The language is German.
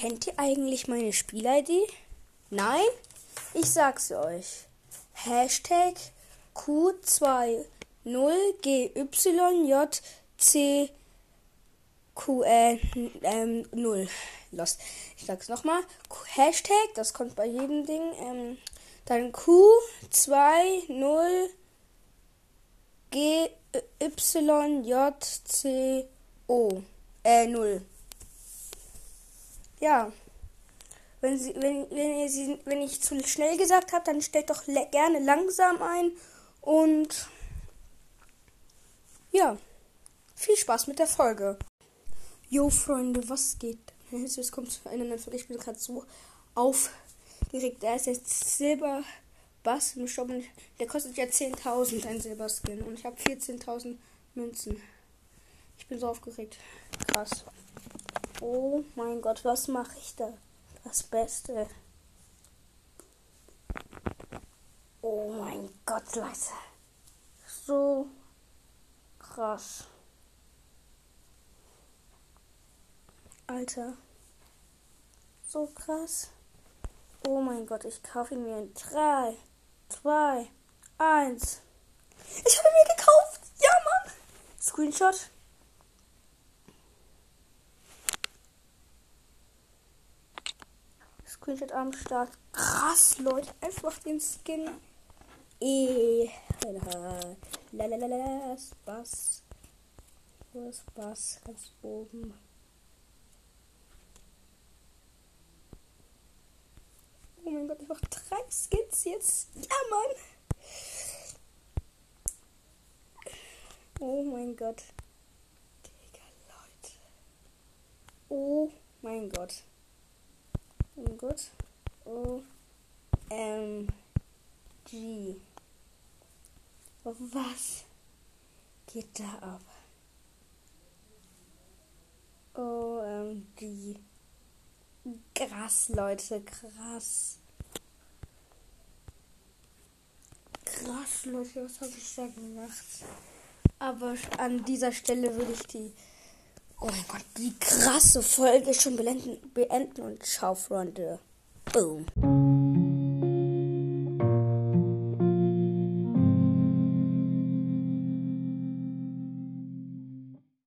Kennt ihr eigentlich meine Spiel-ID? Nein? Ich sag's euch. Hashtag Q20GYJC QN ähm, 0. Lost. Ich sag's nochmal. Hashtag, das kommt bei jedem Ding. Ähm, dann Q20 GYJCO. Äh, 0. Ja. Wenn, sie, wenn, wenn, ihr sie, wenn ich zu schnell gesagt habe, dann stellt doch gerne langsam ein. Und ja, viel Spaß mit der Folge. Jo, Freunde, was geht? Es kommt zu einer neuen Folge. Ich bin gerade so aufgeregt. Da ist jetzt Silber Bass im Shop. Der kostet ja 10.000 ein Silberskin. Und ich habe 14.000 Münzen. Ich bin so aufgeregt. Krass. Oh mein Gott, was mache ich da? Das Beste. Oh mein Gott, Leute. So krass. Alter. So krass. Oh mein Gott, ich kaufe ihn mir in 3, 2, 1. Ich habe ihn mir gekauft. Ja, Mann. Screenshot. Screenshot am Start. Krass, Leute. Einfach den Skin. Eh. Lalalala. Wo ist Spaß? Ganz oben. Oh mein Gott, mach drei Skins jetzt. Ja, Mann. Oh mein Gott. Digga, Leute. Oh mein Gott. Gott. O M G. Was geht da ab? OMG. Krass, Leute, krass. Krass, Leute, was habe ich da gemacht? Aber an dieser Stelle würde ich die Oh mein Gott, die krasse Folge schon beenden, beenden und ciao, Freunde. Boom.